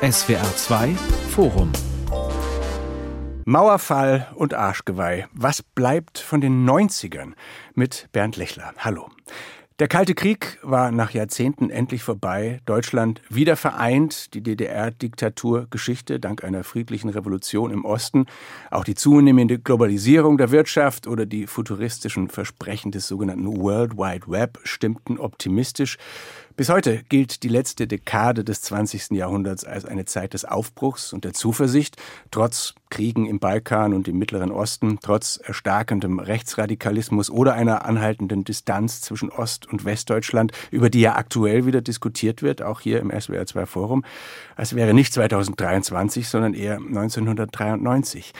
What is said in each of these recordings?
SWR 2 Forum Mauerfall und Arschgeweih. Was bleibt von den 90ern? Mit Bernd Lechler. Hallo. Der Kalte Krieg war nach Jahrzehnten endlich vorbei. Deutschland wieder vereint. Die DDR-Diktatur Geschichte dank einer friedlichen Revolution im Osten. Auch die zunehmende Globalisierung der Wirtschaft oder die futuristischen Versprechen des sogenannten World Wide Web stimmten optimistisch. Bis heute gilt die letzte Dekade des 20. Jahrhunderts als eine Zeit des Aufbruchs und der Zuversicht, trotz Kriegen im Balkan und im Mittleren Osten, trotz erstarkendem Rechtsradikalismus oder einer anhaltenden Distanz zwischen Ost- und Westdeutschland, über die ja aktuell wieder diskutiert wird, auch hier im SWR2 Forum, als wäre nicht 2023, sondern eher 1993.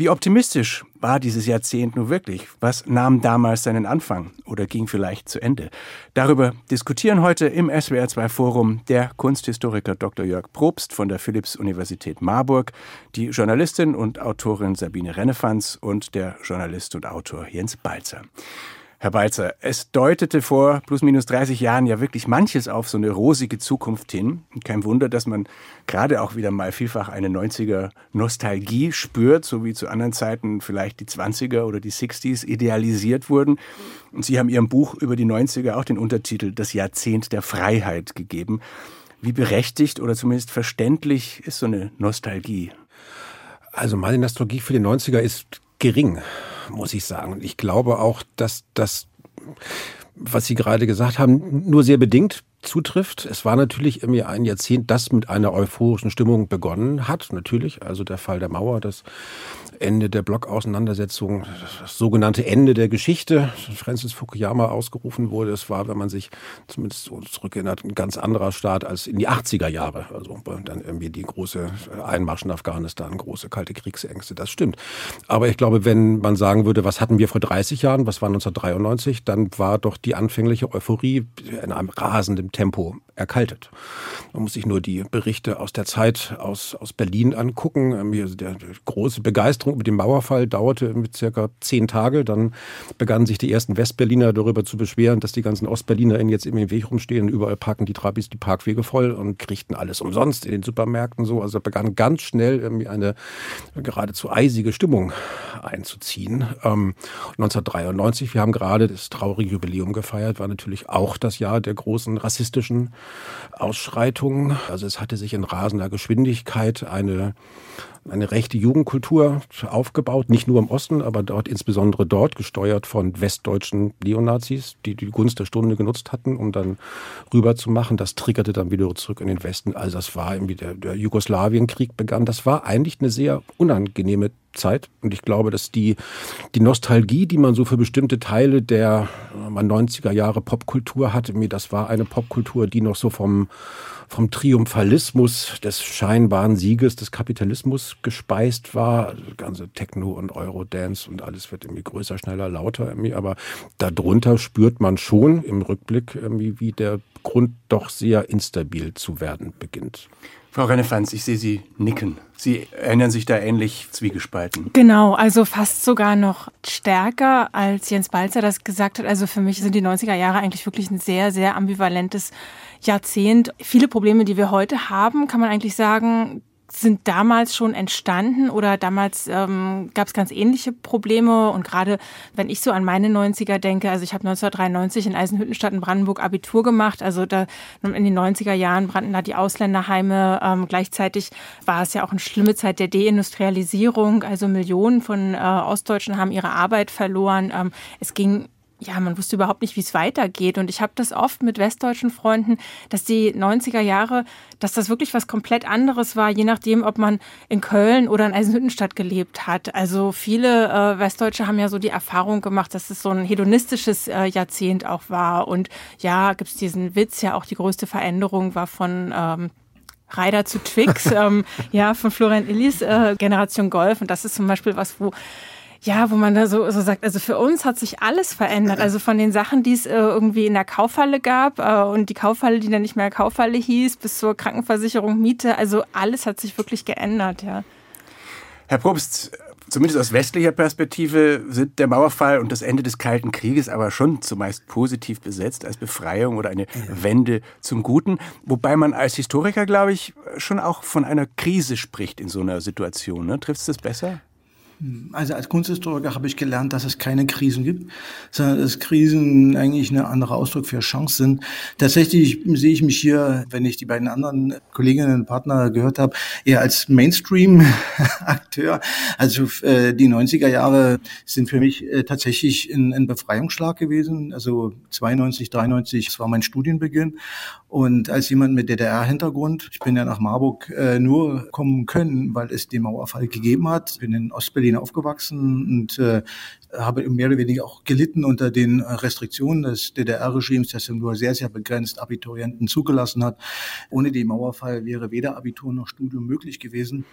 Wie optimistisch war dieses Jahrzehnt nun wirklich? Was nahm damals seinen Anfang oder ging vielleicht zu Ende? Darüber diskutieren heute im SWR2 Forum der Kunsthistoriker Dr. Jörg Probst von der Philipps-Universität Marburg, die Journalistin und Autorin Sabine Rennefanz und der Journalist und Autor Jens Balzer. Herr Balzer, es deutete vor plus minus 30 Jahren ja wirklich manches auf so eine rosige Zukunft hin. kein Wunder, dass man gerade auch wieder mal vielfach eine 90er Nostalgie spürt, so wie zu anderen Zeiten vielleicht die 20er oder die 60s idealisiert wurden. Und Sie haben Ihrem Buch über die 90er auch den Untertitel Das Jahrzehnt der Freiheit gegeben. Wie berechtigt oder zumindest verständlich ist so eine Nostalgie? Also meine Nostalgie für die 90er ist gering muss ich sagen. Und ich glaube auch, dass das, was Sie gerade gesagt haben, nur sehr bedingt zutrifft. Es war natürlich irgendwie ein Jahrzehnt, das mit einer euphorischen Stimmung begonnen hat. Natürlich, also der Fall der Mauer, das Ende der Blockauseinandersetzung, das sogenannte Ende der Geschichte, Francis Fukuyama ausgerufen wurde. Es war, wenn man sich zumindest so zurückerinnert, ein ganz anderer Staat als in die 80er Jahre. Also dann irgendwie die große Einmarsch in Afghanistan, große kalte Kriegsängste. Das stimmt. Aber ich glaube, wenn man sagen würde, was hatten wir vor 30 Jahren, was war 1993, dann war doch die anfängliche Euphorie in einem rasenden Tempo erkaltet. Man muss sich nur die Berichte aus der Zeit aus, aus Berlin angucken. Also der große Begeisterung über den Mauerfall dauerte mit circa zehn Tage. Dann begannen sich die ersten Westberliner darüber zu beschweren, dass die ganzen OstberlinerInnen jetzt im Weg rumstehen. Überall parken die Trabis die Parkwege voll und kriegten alles umsonst in den Supermärkten so. Also begann ganz schnell irgendwie eine geradezu eisige Stimmung einzuziehen. Ähm, 1993, wir haben gerade das traurige Jubiläum gefeiert, war natürlich auch das Jahr der großen rassistischen Ausschreitungen. Also es hatte sich in rasender Geschwindigkeit eine eine rechte Jugendkultur aufgebaut, nicht nur im Osten, aber dort insbesondere dort, gesteuert von westdeutschen Neonazis, die die Gunst der Stunde genutzt hatten, um dann rüber zu machen. Das triggerte dann wieder zurück in den Westen. Also das war irgendwie der, der Jugoslawienkrieg begann. Das war eigentlich eine sehr unangenehme Zeit. Und ich glaube, dass die, die Nostalgie, die man so für bestimmte Teile der 90er Jahre Popkultur hatte, das war eine Popkultur, die noch so vom, vom Triumphalismus des scheinbaren Sieges des Kapitalismus gespeist war. Das ganze Techno und Eurodance und alles wird irgendwie größer, schneller, lauter irgendwie. Aber darunter spürt man schon im Rückblick irgendwie, wie der Grund doch sehr instabil zu werden beginnt. Frau Rennefanz, ich sehe Sie nicken. Sie erinnern sich da ähnlich zwiegespalten. Genau, also fast sogar noch stärker, als Jens Balzer das gesagt hat. Also für mich sind die 90er Jahre eigentlich wirklich ein sehr, sehr ambivalentes Jahrzehnt. Viele Probleme, die wir heute haben, kann man eigentlich sagen, sind damals schon entstanden oder damals ähm, gab es ganz ähnliche Probleme? Und gerade wenn ich so an meine 90er denke, also ich habe 1993 in Eisenhüttenstadt in Brandenburg Abitur gemacht, also da in den 90er Jahren brannten da die Ausländerheime, ähm, gleichzeitig war es ja auch eine schlimme Zeit der Deindustrialisierung, also Millionen von äh, Ostdeutschen haben ihre Arbeit verloren, ähm, es ging ja, man wusste überhaupt nicht, wie es weitergeht. Und ich habe das oft mit westdeutschen Freunden, dass die 90er Jahre, dass das wirklich was komplett anderes war, je nachdem, ob man in Köln oder in Eisenhüttenstadt gelebt hat. Also viele äh, Westdeutsche haben ja so die Erfahrung gemacht, dass es so ein hedonistisches äh, Jahrzehnt auch war. Und ja, gibt es diesen Witz, ja auch die größte Veränderung war von ähm, Rider zu Twix, ähm, ja, von Florian Illis äh, Generation Golf. Und das ist zum Beispiel was, wo ja, wo man da so, so sagt, also für uns hat sich alles verändert. Also von den Sachen, die es äh, irgendwie in der Kaufhalle gab äh, und die Kaufhalle, die dann nicht mehr Kaufhalle hieß, bis zur Krankenversicherung, Miete, also alles hat sich wirklich geändert, ja. Herr Probst, zumindest aus westlicher Perspektive sind der Mauerfall und das Ende des Kalten Krieges aber schon zumeist positiv besetzt als Befreiung oder eine Wende zum Guten. Wobei man als Historiker, glaube ich, schon auch von einer Krise spricht in so einer Situation. Ne? Trifft es das besser? Also als Kunsthistoriker habe ich gelernt, dass es keine Krisen gibt, sondern dass Krisen eigentlich ein anderer Ausdruck für Chance sind. Tatsächlich sehe ich mich hier, wenn ich die beiden anderen Kolleginnen und Partner gehört habe, eher als Mainstream-Akteur. Also äh, die 90er Jahre sind für mich äh, tatsächlich ein, ein Befreiungsschlag gewesen. Also 92, 93, das war mein Studienbeginn. Und als jemand mit DDR-Hintergrund, ich bin ja nach Marburg äh, nur kommen können, weil es den Mauerfall gegeben hat. Bin in Ostberlin aufgewachsen und äh, habe mehr oder weniger auch gelitten unter den Restriktionen des DDR-Regimes, das nur sehr, sehr begrenzt Abiturienten zugelassen hat. Ohne den Mauerfall wäre weder Abitur noch Studium möglich gewesen.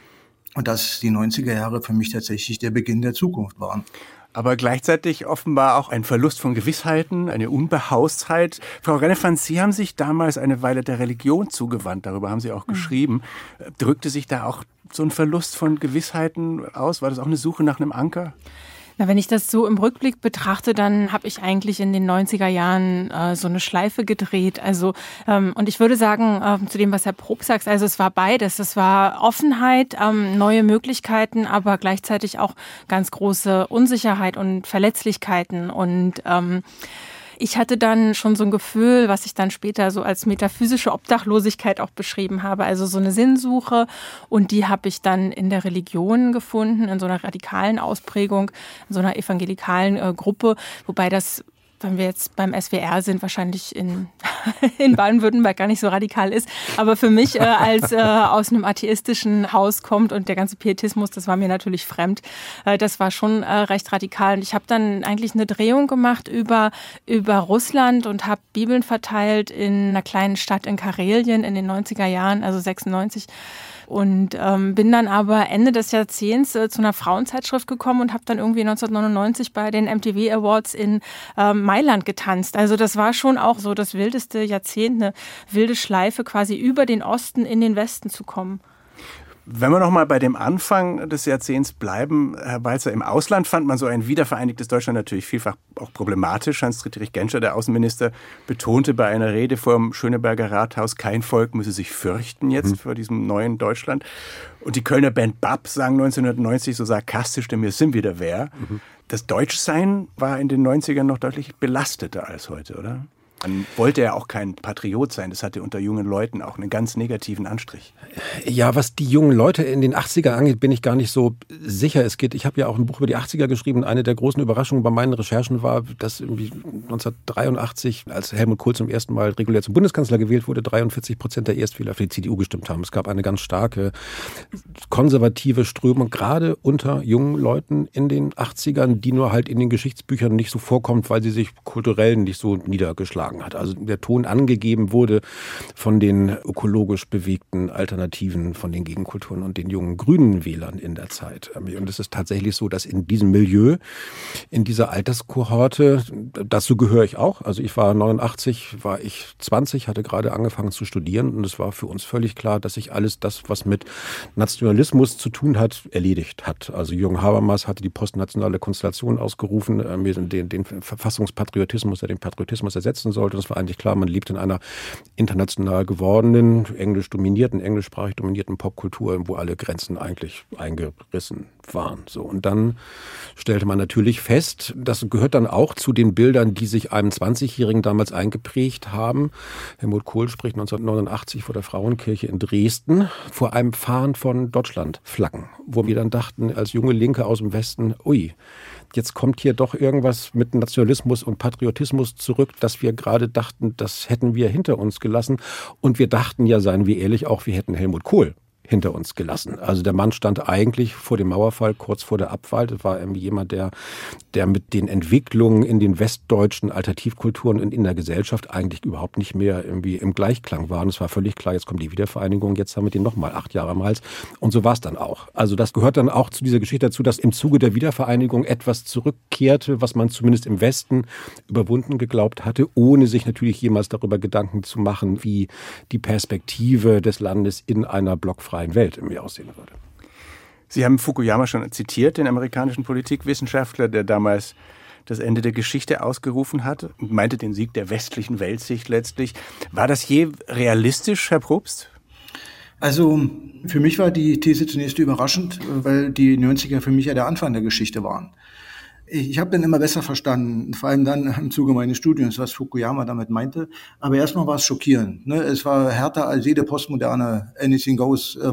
Und dass die 90er Jahre für mich tatsächlich der Beginn der Zukunft waren aber gleichzeitig offenbar auch ein Verlust von Gewissheiten, eine Unbehaustheit. Frau Rennefans, Sie haben sich damals eine Weile der Religion zugewandt, darüber haben Sie auch mhm. geschrieben. Drückte sich da auch so ein Verlust von Gewissheiten aus? War das auch eine Suche nach einem Anker? Na, wenn ich das so im Rückblick betrachte, dann habe ich eigentlich in den 90er Jahren äh, so eine Schleife gedreht. Also ähm, und ich würde sagen äh, zu dem, was Herr Prob sagt, also es war beides. Es war Offenheit, ähm, neue Möglichkeiten, aber gleichzeitig auch ganz große Unsicherheit und Verletzlichkeiten und ähm, ich hatte dann schon so ein Gefühl, was ich dann später so als metaphysische Obdachlosigkeit auch beschrieben habe, also so eine Sinnsuche. Und die habe ich dann in der Religion gefunden, in so einer radikalen Ausprägung, in so einer evangelikalen äh, Gruppe, wobei das wenn wir jetzt beim SWR sind, wahrscheinlich in, in Baden-Württemberg gar nicht so radikal ist. Aber für mich äh, als äh, aus einem atheistischen Haus kommt und der ganze Pietismus, das war mir natürlich fremd, äh, das war schon äh, recht radikal. Und ich habe dann eigentlich eine Drehung gemacht über, über Russland und habe Bibeln verteilt in einer kleinen Stadt in Karelien in den 90er Jahren, also 96 und ähm, bin dann aber Ende des Jahrzehnts äh, zu einer Frauenzeitschrift gekommen und habe dann irgendwie 1999 bei den MTV Awards in ähm, Mailand getanzt. Also das war schon auch so das wildeste Jahrzehnt, eine wilde Schleife quasi über den Osten in den Westen zu kommen. Wenn wir noch mal bei dem Anfang des Jahrzehnts bleiben, Herr Balzer, im Ausland fand man so ein wiedervereinigtes Deutschland natürlich vielfach auch problematisch. Hans-Dietrich Genscher, der Außenminister, betonte bei einer Rede vor dem Schöneberger Rathaus, kein Volk müsse sich fürchten jetzt mhm. vor diesem neuen Deutschland. Und die Kölner Band BAP sang 1990 so sarkastisch, denn wir sind wieder wer. Mhm. Das Deutschsein war in den 90ern noch deutlich belasteter als heute, oder? Man wollte ja auch kein Patriot sein. Das hatte unter jungen Leuten auch einen ganz negativen Anstrich. Ja, was die jungen Leute in den 80er angeht, bin ich gar nicht so sicher. Es geht, ich habe ja auch ein Buch über die 80er geschrieben. Eine der großen Überraschungen bei meinen Recherchen war, dass 1983, als Helmut Kohl zum ersten Mal regulär zum Bundeskanzler gewählt wurde, 43 Prozent der Erstwähler für die CDU gestimmt haben. Es gab eine ganz starke konservative Strömung, gerade unter jungen Leuten in den 80ern, die nur halt in den Geschichtsbüchern nicht so vorkommt, weil sie sich kulturell nicht so niedergeschlagen beigetragen hat. Also der Ton angegeben wurde von den ökologisch bewegten Alternativen, von den Gegenkulturen und den jungen grünen Wählern in der Zeit. Und es ist tatsächlich so, dass in diesem Milieu, in dieser Alterskohorte, dazu gehöre ich auch. Also ich war 89, war ich 20, hatte gerade angefangen zu studieren und es war für uns völlig klar, dass sich alles das, was mit Nationalismus zu tun hat, erledigt hat. Also Jürgen Habermas hatte die postnationale Konstellation ausgerufen, den, den Verfassungspatriotismus, der den Patriotismus ersetzen sollte. Das war eigentlich klar, man lebt in einer international gewordenen, englisch dominierten, englischsprachig dominierten Popkultur, wo alle Grenzen eigentlich eingerissen waren. So. Und dann stellte man natürlich fest, das gehört dann auch zu den Bildern, die sich einem 20-Jährigen damals eingeprägt haben. Helmut Kohl spricht 1989 vor der Frauenkirche in Dresden vor einem Fahren von Deutschlandflaggen, wo wir dann dachten, als junge Linke aus dem Westen, ui, jetzt kommt hier doch irgendwas mit Nationalismus und Patriotismus zurück, dass wir gerade dachten, das hätten wir hinter uns gelassen. Und wir dachten ja, seien wir ehrlich, auch wir hätten Helmut Kohl hinter uns gelassen. Also der Mann stand eigentlich vor dem Mauerfall, kurz vor der Abwahl. Das war irgendwie jemand, der, der mit den Entwicklungen in den westdeutschen Alternativkulturen und in der Gesellschaft eigentlich überhaupt nicht mehr irgendwie im Gleichklang war. Und es war völlig klar, jetzt kommt die Wiedervereinigung, jetzt haben wir den nochmal acht Jahre am Hals. Und so war es dann auch. Also das gehört dann auch zu dieser Geschichte dazu, dass im Zuge der Wiedervereinigung etwas zurückkehrte, was man zumindest im Westen überwunden geglaubt hatte, ohne sich natürlich jemals darüber Gedanken zu machen, wie die Perspektive des Landes in einer blockfreien freien Welt irgendwie aussehen würde. Sie haben Fukuyama schon zitiert, den amerikanischen Politikwissenschaftler, der damals das Ende der Geschichte ausgerufen hat und meinte den Sieg der westlichen Weltsicht letztlich. War das je realistisch, Herr Probst? Also für mich war die These zunächst überraschend, weil die 90er für mich ja der Anfang der Geschichte waren. Ich habe dann immer besser verstanden, vor allem dann im Zuge meines Studiums, was Fukuyama damit meinte. Aber erstmal war es schockierend. Ne? Es war härter als jede postmoderne Anything Goes äh.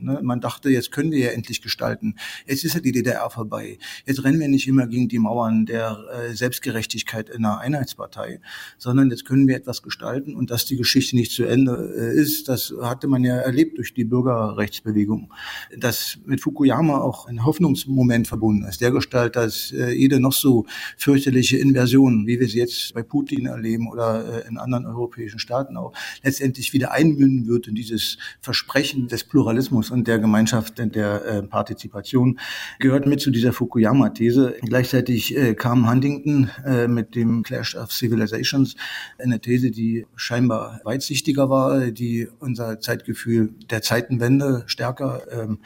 Ne? Man dachte, jetzt können wir ja endlich gestalten. Jetzt ist ja die DDR vorbei. Jetzt rennen wir nicht immer gegen die Mauern der äh, Selbstgerechtigkeit in einer Einheitspartei, sondern jetzt können wir etwas gestalten. Und dass die Geschichte nicht zu Ende äh, ist, das hatte man ja erlebt durch die Bürgerrechtsbewegung. Dass mit Fukuyama auch ein Hoffnungsmoment verbunden ist, der Gestalt, dass äh, jede noch so fürchterliche Inversion, wie wir sie jetzt bei Putin erleben oder äh, in anderen europäischen Staaten auch, letztendlich wieder einmünden wird in dieses Versprechen des Pluralismus und der Gemeinschaft der äh, Partizipation, gehört mit zu dieser Fukuyama-These. Gleichzeitig äh, kam Huntington mit dem Clash of Civilizations, eine These, die scheinbar weitsichtiger war, die unser Zeitgefühl der Zeitenwende stärker ähm,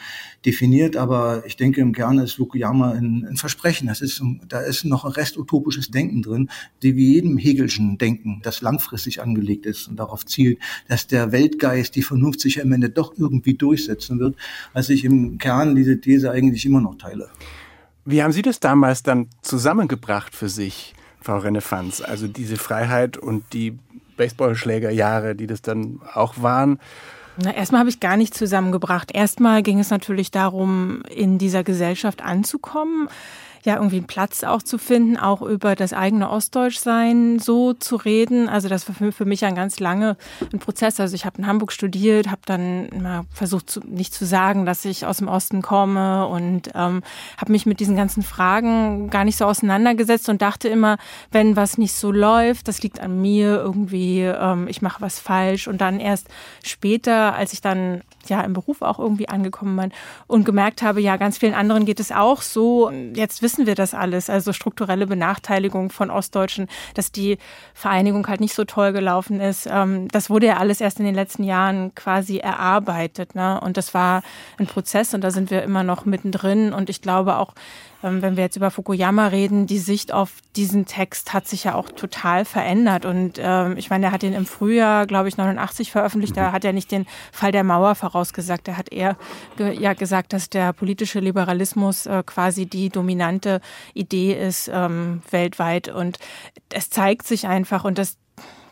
definiert. Aber ich denke, im Kern ist Fukuyama ein, ein Versprechen. Das ist da ist noch ein Rest utopisches Denken drin, die wie jedem Hegelschen Denken, das langfristig angelegt ist und darauf zielt, dass der Weltgeist, die Vernunft sich am Ende doch irgendwie durchsetzen wird, als ich im Kern diese These eigentlich immer noch teile. Wie haben Sie das damals dann zusammengebracht für sich, Frau Renefanz? Also diese Freiheit und die Baseballschlägerjahre, die das dann auch waren? Na, erstmal habe ich gar nicht zusammengebracht. Erstmal ging es natürlich darum, in dieser Gesellschaft anzukommen ja irgendwie einen Platz auch zu finden, auch über das eigene Ostdeutschsein so zu reden. Also das war für mich ein ganz lange ein Prozess. Also ich habe in Hamburg studiert, habe dann mal versucht, zu, nicht zu sagen, dass ich aus dem Osten komme und ähm, habe mich mit diesen ganzen Fragen gar nicht so auseinandergesetzt und dachte immer, wenn was nicht so läuft, das liegt an mir irgendwie, ähm, ich mache was falsch. Und dann erst später, als ich dann ja im Beruf auch irgendwie angekommen bin und gemerkt habe, ja, ganz vielen anderen geht es auch so. Jetzt wir das alles, also strukturelle Benachteiligung von Ostdeutschen, dass die Vereinigung halt nicht so toll gelaufen ist. Ähm, das wurde ja alles erst in den letzten Jahren quasi erarbeitet. Ne? Und das war ein Prozess und da sind wir immer noch mittendrin. Und ich glaube auch, wenn wir jetzt über Fukuyama reden, die Sicht auf diesen Text hat sich ja auch total verändert. Und ähm, ich meine, er hat ihn im Frühjahr, glaube ich, 89 veröffentlicht. Da hat er nicht den Fall der Mauer vorausgesagt. Er hat eher ge ja gesagt, dass der politische Liberalismus äh, quasi die dominante Idee ist ähm, weltweit. Und es zeigt sich einfach und das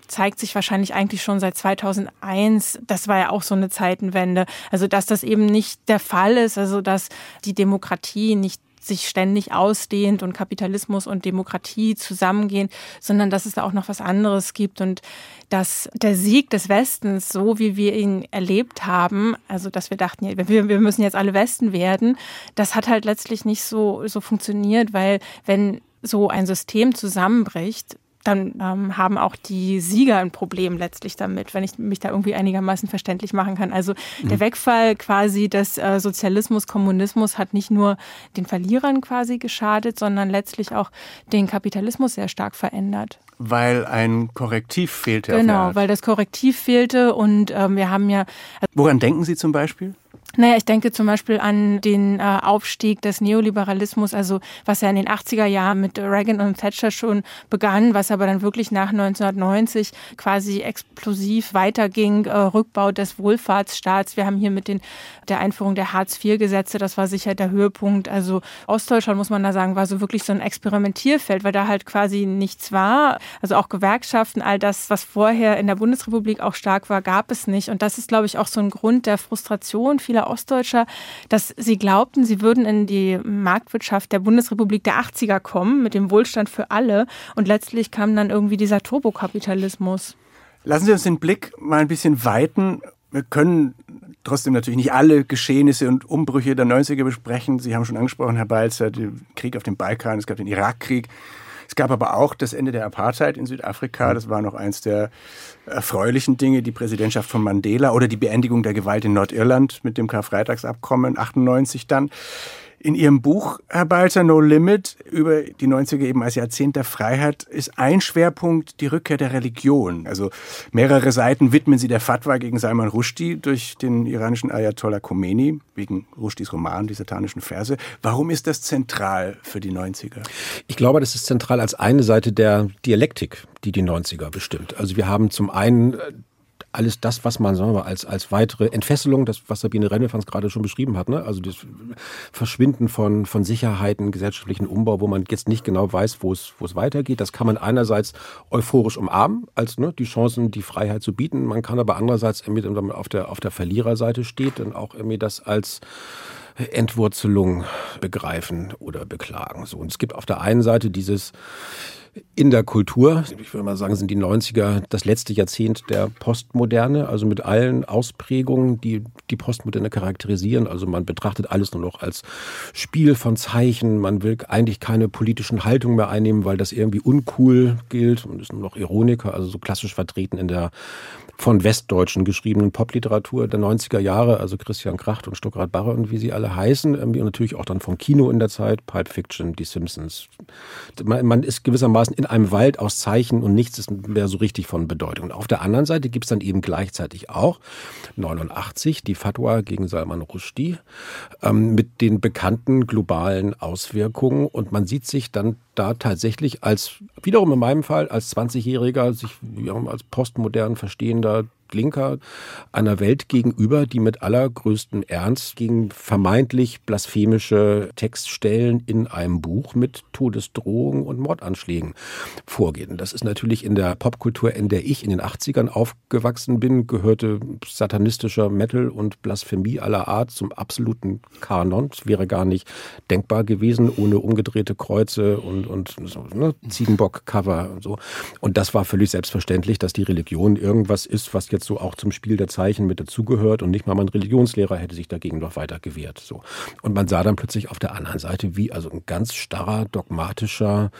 zeigt sich wahrscheinlich eigentlich schon seit 2001. Das war ja auch so eine Zeitenwende. Also, dass das eben nicht der Fall ist, also dass die Demokratie nicht sich ständig ausdehnt und Kapitalismus und Demokratie zusammengehen, sondern dass es da auch noch was anderes gibt und dass der Sieg des Westens, so wie wir ihn erlebt haben, also dass wir dachten, wir, müssen jetzt alle Westen werden, das hat halt letztlich nicht so, so funktioniert, weil wenn so ein System zusammenbricht, dann ähm, haben auch die Sieger ein Problem letztlich damit, wenn ich mich da irgendwie einigermaßen verständlich machen kann. Also mhm. der Wegfall quasi des äh, Sozialismus, Kommunismus hat nicht nur den Verlierern quasi geschadet, sondern letztlich auch den Kapitalismus sehr stark verändert. Weil ein Korrektiv fehlte. Genau, weil das Korrektiv fehlte und ähm, wir haben ja. Woran denken Sie zum Beispiel? Naja, ich denke zum Beispiel an den äh, Aufstieg des Neoliberalismus, also was ja in den 80er Jahren mit Reagan und Thatcher schon begann, was aber dann wirklich nach 1990 quasi explosiv weiterging, äh, Rückbau des Wohlfahrtsstaats. Wir haben hier mit den, der Einführung der Hartz-IV-Gesetze, das war sicher der Höhepunkt. Also Ostdeutschland, muss man da sagen, war so wirklich so ein Experimentierfeld, weil da halt quasi nichts war. Also auch Gewerkschaften, all das, was vorher in der Bundesrepublik auch stark war, gab es nicht. Und das ist, glaube ich, auch so ein Grund der Frustration vieler Ostdeutscher, dass sie glaubten, sie würden in die Marktwirtschaft der Bundesrepublik der 80er kommen, mit dem Wohlstand für alle. Und letztlich kam dann irgendwie dieser Turbokapitalismus. Lassen Sie uns den Blick mal ein bisschen weiten. Wir können trotzdem natürlich nicht alle Geschehnisse und Umbrüche der 90er besprechen. Sie haben schon angesprochen, Herr Balzer, den Krieg auf dem Balkan, es gab den Irakkrieg. Es gab aber auch das Ende der Apartheid in Südafrika. Das war noch eins der erfreulichen Dinge, die Präsidentschaft von Mandela oder die Beendigung der Gewalt in Nordirland mit dem Karfreitagsabkommen 98 dann. In Ihrem Buch, Herr Balzer, No Limit, über die 90er eben als Jahrzehnt der Freiheit, ist ein Schwerpunkt die Rückkehr der Religion. Also mehrere Seiten widmen Sie der Fatwa gegen Salman Rushdie durch den iranischen Ayatollah Khomeini, wegen Rushdies Roman, die satanischen Verse. Warum ist das zentral für die 90er? Ich glaube, das ist zentral als eine Seite der Dialektik, die die 90er bestimmt. Also wir haben zum einen alles das, was man sagen wir, als, als weitere Entfesselung, das, was Sabine Rennefans gerade schon beschrieben hat, ne? also das Verschwinden von, von Sicherheiten, gesellschaftlichen Umbau, wo man jetzt nicht genau weiß, wo es, wo es weitergeht, das kann man einerseits euphorisch umarmen, als ne, die Chancen, die Freiheit zu bieten. Man kann aber andererseits, wenn man auf der, auf der Verliererseite steht, dann auch irgendwie das als Entwurzelung begreifen oder beklagen. So, und es gibt auf der einen Seite dieses in der Kultur. Ich würde mal sagen, sind die 90er das letzte Jahrzehnt der Postmoderne, also mit allen Ausprägungen, die die Postmoderne charakterisieren. Also man betrachtet alles nur noch als Spiel von Zeichen. Man will eigentlich keine politischen Haltungen mehr einnehmen, weil das irgendwie uncool gilt und ist nur noch Ironiker, also so klassisch vertreten in der von Westdeutschen geschriebenen Popliteratur der 90er Jahre, also Christian Kracht und Stuckrad Barre und wie sie alle heißen, und natürlich auch dann vom Kino in der Zeit, Pulp Fiction, Die Simpsons. Man ist gewissermaßen in einem Wald aus Zeichen und nichts ist mehr so richtig von Bedeutung. Und auf der anderen Seite gibt es dann eben gleichzeitig auch 89 die Fatwa gegen Salman Rushdie ähm, mit den bekannten globalen Auswirkungen und man sieht sich dann da tatsächlich als, wiederum in meinem Fall, als 20-Jähriger, sich als postmodern verstehender Linker einer Welt gegenüber, die mit allergrößtem Ernst gegen vermeintlich blasphemische Textstellen in einem Buch mit Todesdrohungen und Mordanschlägen vorgeht. Und das ist natürlich in der Popkultur, in der ich in den 80ern aufgewachsen bin, gehörte satanistischer Metal und Blasphemie aller Art zum absoluten Kanon. Es wäre gar nicht denkbar gewesen ohne umgedrehte Kreuze und, und so, ne, Ziegenbock-Cover und so. Und das war völlig selbstverständlich, dass die Religion irgendwas ist, was jetzt jetzt so auch zum Spiel der Zeichen mit dazugehört und nicht mal mein Religionslehrer hätte sich dagegen noch weiter gewehrt. So. Und man sah dann plötzlich auf der anderen Seite, wie also ein ganz starrer, dogmatischer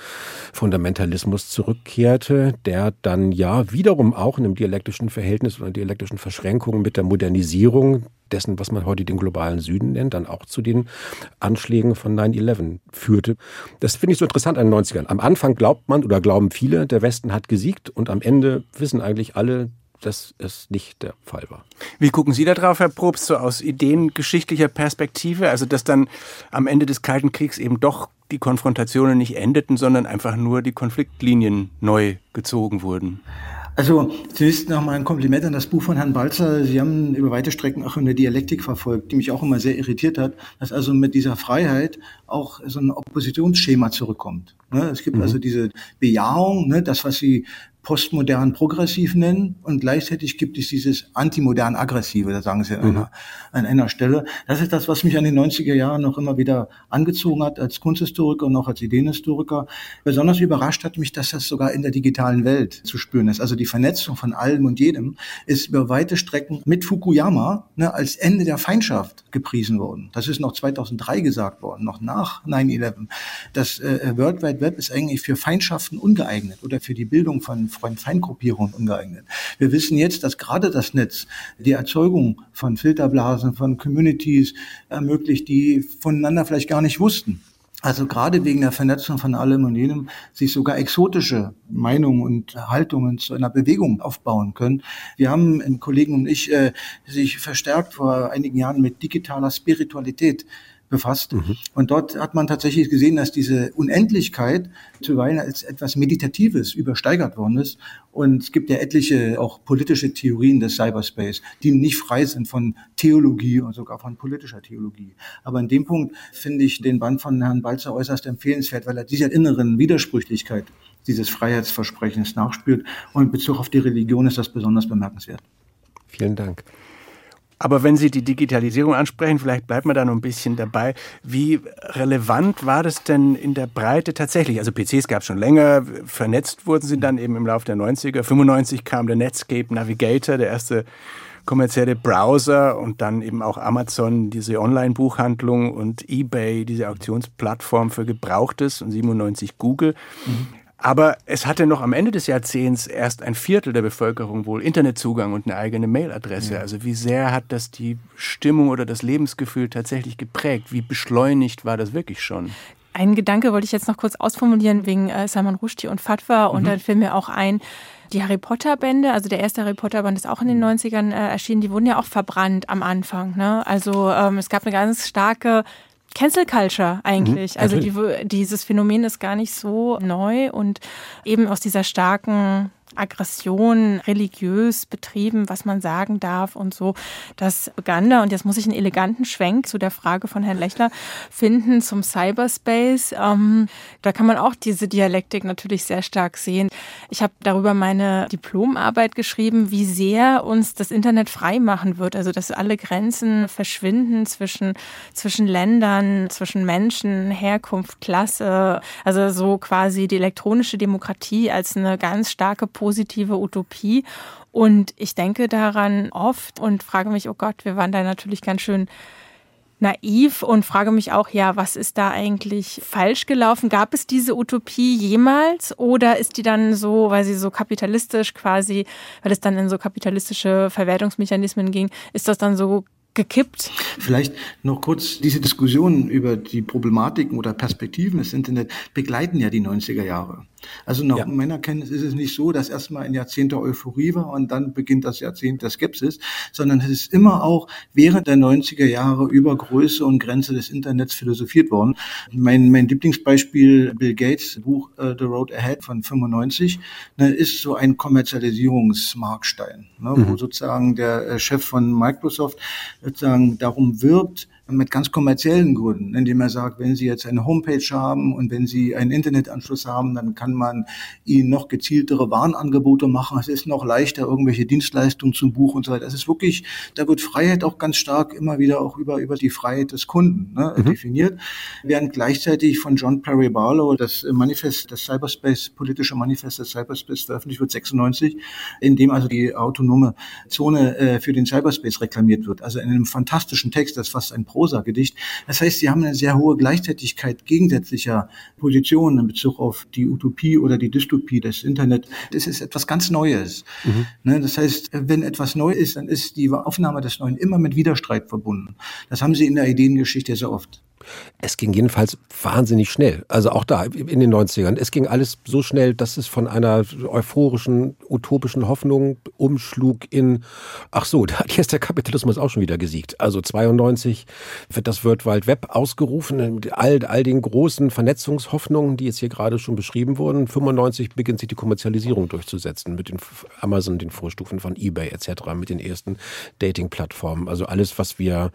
Fundamentalismus zurückkehrte, der dann ja wiederum auch in einem dialektischen Verhältnis oder dialektischen Verschränkungen mit der Modernisierung dessen, was man heute den globalen Süden nennt, dann auch zu den Anschlägen von 9-11 führte. Das finde ich so interessant an den 90ern. Am Anfang glaubt man oder glauben viele, der Westen hat gesiegt und am Ende wissen eigentlich alle, dass es nicht der Fall war. Wie gucken Sie da drauf, Herr Probst, so aus ideengeschichtlicher Perspektive? Also, dass dann am Ende des Kalten Kriegs eben doch die Konfrontationen nicht endeten, sondern einfach nur die Konfliktlinien neu gezogen wurden? Also zunächst noch mal ein Kompliment an das Buch von Herrn Balzer. Sie haben über weite Strecken auch eine Dialektik verfolgt, die mich auch immer sehr irritiert hat, dass also mit dieser Freiheit auch so ein Oppositionsschema zurückkommt. Ne, es gibt mhm. also diese Bejahung, ne, das, was Sie postmodern progressiv nennen und gleichzeitig gibt es dieses antimodern aggressive, da sagen sie an, mhm. einer, an einer Stelle. Das ist das, was mich an den 90er Jahren noch immer wieder angezogen hat als Kunsthistoriker und auch als Ideenhistoriker. Besonders überrascht hat mich, dass das sogar in der digitalen Welt zu spüren ist. Also die Vernetzung von allem und jedem ist über weite Strecken mit Fukuyama ne, als Ende der Feindschaft gepriesen worden. Das ist noch 2003 gesagt worden, noch nach 9-11. Das äh, World Wide Web ist eigentlich für Feindschaften ungeeignet oder für die Bildung von Freund-Feind-Gruppierungen ungeeignet. Wir wissen jetzt, dass gerade das Netz die Erzeugung von Filterblasen, von Communities ermöglicht, die voneinander vielleicht gar nicht wussten. Also gerade wegen der Vernetzung von allem und jenem sich sogar exotische Meinungen und Haltungen zu einer Bewegung aufbauen können. Wir haben, ein Kollegen und ich, äh, sich verstärkt vor einigen Jahren mit digitaler Spiritualität befasst. Mhm. Und dort hat man tatsächlich gesehen, dass diese Unendlichkeit zuweilen als etwas Meditatives übersteigert worden ist. Und es gibt ja etliche auch politische Theorien des Cyberspace, die nicht frei sind von Theologie und sogar von politischer Theologie. Aber in dem Punkt finde ich den Band von Herrn Balzer äußerst empfehlenswert, weil er dieser inneren Widersprüchlichkeit dieses Freiheitsversprechens nachspürt. Und in Bezug auf die Religion ist das besonders bemerkenswert. Vielen Dank. Aber wenn Sie die Digitalisierung ansprechen, vielleicht bleibt man da noch ein bisschen dabei. Wie relevant war das denn in der Breite tatsächlich? Also PCs gab es schon länger, vernetzt wurden sie dann eben im Laufe der 90er. 95 kam der Netscape Navigator, der erste kommerzielle Browser und dann eben auch Amazon, diese Online-Buchhandlung und eBay, diese Auktionsplattform für Gebrauchtes und 97 Google. Mhm. Aber es hatte noch am Ende des Jahrzehnts erst ein Viertel der Bevölkerung wohl Internetzugang und eine eigene Mailadresse. Ja. Also wie sehr hat das die Stimmung oder das Lebensgefühl tatsächlich geprägt? Wie beschleunigt war das wirklich schon? Einen Gedanke wollte ich jetzt noch kurz ausformulieren wegen äh, Salman Rushdie und Fatwa. Und mhm. dann fiel mir auch ein, die Harry Potter Bände, also der erste Harry Potter Band ist auch in den 90ern äh, erschienen, die wurden ja auch verbrannt am Anfang. Ne? Also ähm, es gab eine ganz starke Cancel Culture eigentlich. Mhm, also die, dieses Phänomen ist gar nicht so neu und eben aus dieser starken Aggression religiös betrieben, was man sagen darf und so. Das begann da und jetzt muss ich einen eleganten Schwenk zu der Frage von Herrn Lechler finden zum Cyberspace. Ähm, da kann man auch diese Dialektik natürlich sehr stark sehen. Ich habe darüber meine Diplomarbeit geschrieben, wie sehr uns das Internet frei machen wird. Also dass alle Grenzen verschwinden zwischen, zwischen Ländern, zwischen Menschen, Herkunft, Klasse. Also so quasi die elektronische Demokratie als eine ganz starke positive Utopie. Und ich denke daran oft und frage mich, oh Gott, wir waren da natürlich ganz schön naiv und frage mich auch, ja, was ist da eigentlich falsch gelaufen? Gab es diese Utopie jemals oder ist die dann so, weil sie so kapitalistisch quasi, weil es dann in so kapitalistische Verwertungsmechanismen ging, ist das dann so gekippt. Vielleicht noch kurz diese Diskussion über die Problematiken oder Perspektiven des Internet begleiten ja die 90er Jahre. Also nach ja. meiner Kenntnis ist es nicht so, dass erstmal ein Jahrzehnt der Euphorie war und dann beginnt das Jahrzehnt der Skepsis, sondern es ist immer auch während der 90er Jahre über Größe und Grenze des Internets philosophiert worden. Mein, mein Lieblingsbeispiel, Bill Gates Buch uh, The Road Ahead von 95, ne, ist so ein Kommerzialisierungsmarkstein, ne, mhm. wo sozusagen der äh, Chef von Microsoft sozusagen darum wirbt, mit ganz kommerziellen Gründen, indem er sagt, wenn Sie jetzt eine Homepage haben und wenn Sie einen Internetanschluss haben, dann kann man Ihnen noch gezieltere Warenangebote machen. Es ist noch leichter, irgendwelche Dienstleistungen zu buchen und so weiter. Es ist wirklich, da wird Freiheit auch ganz stark immer wieder auch über, über die Freiheit des Kunden ne, mhm. definiert, während gleichzeitig von John Perry Barlow das Manifest, das Cyberspace, politische Manifest des Cyberspace veröffentlicht wird, 96, in dem also die autonome Zone äh, für den Cyberspace reklamiert wird. Also in einem fantastischen Text, das fast ein Prosagedicht. Das heißt, sie haben eine sehr hohe Gleichzeitigkeit gegensätzlicher Positionen in Bezug auf die Utopie oder die Dystopie des Internet. Das ist etwas ganz Neues. Mhm. Ne, das heißt, wenn etwas neu ist, dann ist die Aufnahme des Neuen immer mit Widerstreit verbunden. Das haben sie in der Ideengeschichte sehr oft. Es ging jedenfalls wahnsinnig schnell. Also auch da in den 90ern. Es ging alles so schnell, dass es von einer euphorischen, utopischen Hoffnung umschlug in, ach so, da hat jetzt der Kapitalismus auch schon wieder gesiegt. Also 92 wird das World Wide Web ausgerufen, mit all, all den großen Vernetzungshoffnungen, die jetzt hier gerade schon beschrieben wurden. 95 beginnt sich die Kommerzialisierung durchzusetzen mit den Amazon, den Vorstufen von eBay etc., mit den ersten Dating-Plattformen. Also alles, was wir,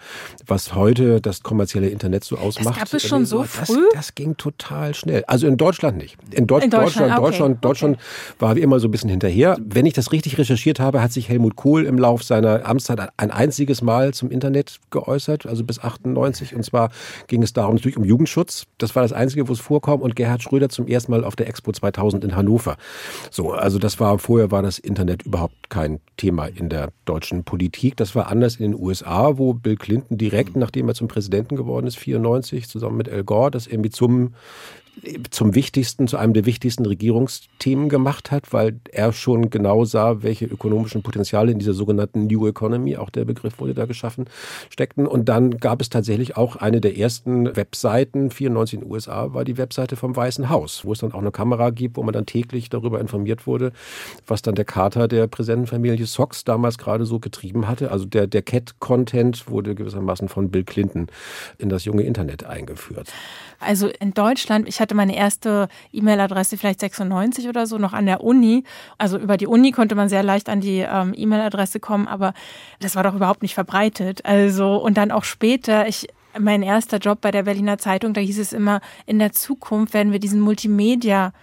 was heute das kommerzielle Internet so ausmacht. Das gab es schon so das, früh? Das ging total schnell. Also in Deutschland nicht. In, Deutsch, in Deutschland, Deutschland, okay. Deutschland, Deutschland okay. war wie immer so ein bisschen hinterher. Wenn ich das richtig recherchiert habe, hat sich Helmut Kohl im Lauf seiner Amtszeit ein einziges Mal zum Internet geäußert, also bis 98. Und zwar ging es darum natürlich um Jugendschutz. Das war das Einzige, wo es vorkam. Und Gerhard Schröder zum ersten Mal auf der Expo 2000 in Hannover. So, also das war, vorher war das Internet überhaupt kein Thema in der deutschen Politik. Das war anders in den USA, wo Bill Clinton direkt, nachdem er zum Präsidenten geworden ist, 94, 1994 zusammen mit Al Gore das irgendwie zum zum wichtigsten, zu einem der wichtigsten Regierungsthemen gemacht hat, weil er schon genau sah, welche ökonomischen Potenziale in dieser sogenannten New Economy, auch der Begriff wurde da geschaffen, steckten. Und dann gab es tatsächlich auch eine der ersten Webseiten, 94 in den USA, war die Webseite vom Weißen Haus, wo es dann auch eine Kamera gibt, wo man dann täglich darüber informiert wurde, was dann der Kater der Präsidentenfamilie Sox damals gerade so getrieben hatte. Also der, der Cat-Content wurde gewissermaßen von Bill Clinton in das junge Internet eingeführt. Also in Deutschland, ich hatte meine erste E-Mail-Adresse vielleicht 96 oder so noch an der Uni. Also über die Uni konnte man sehr leicht an die ähm, E-Mail-Adresse kommen, aber das war doch überhaupt nicht verbreitet. Also und dann auch später, ich mein erster Job bei der Berliner Zeitung, da hieß es immer, in der Zukunft werden wir diesen Multimedia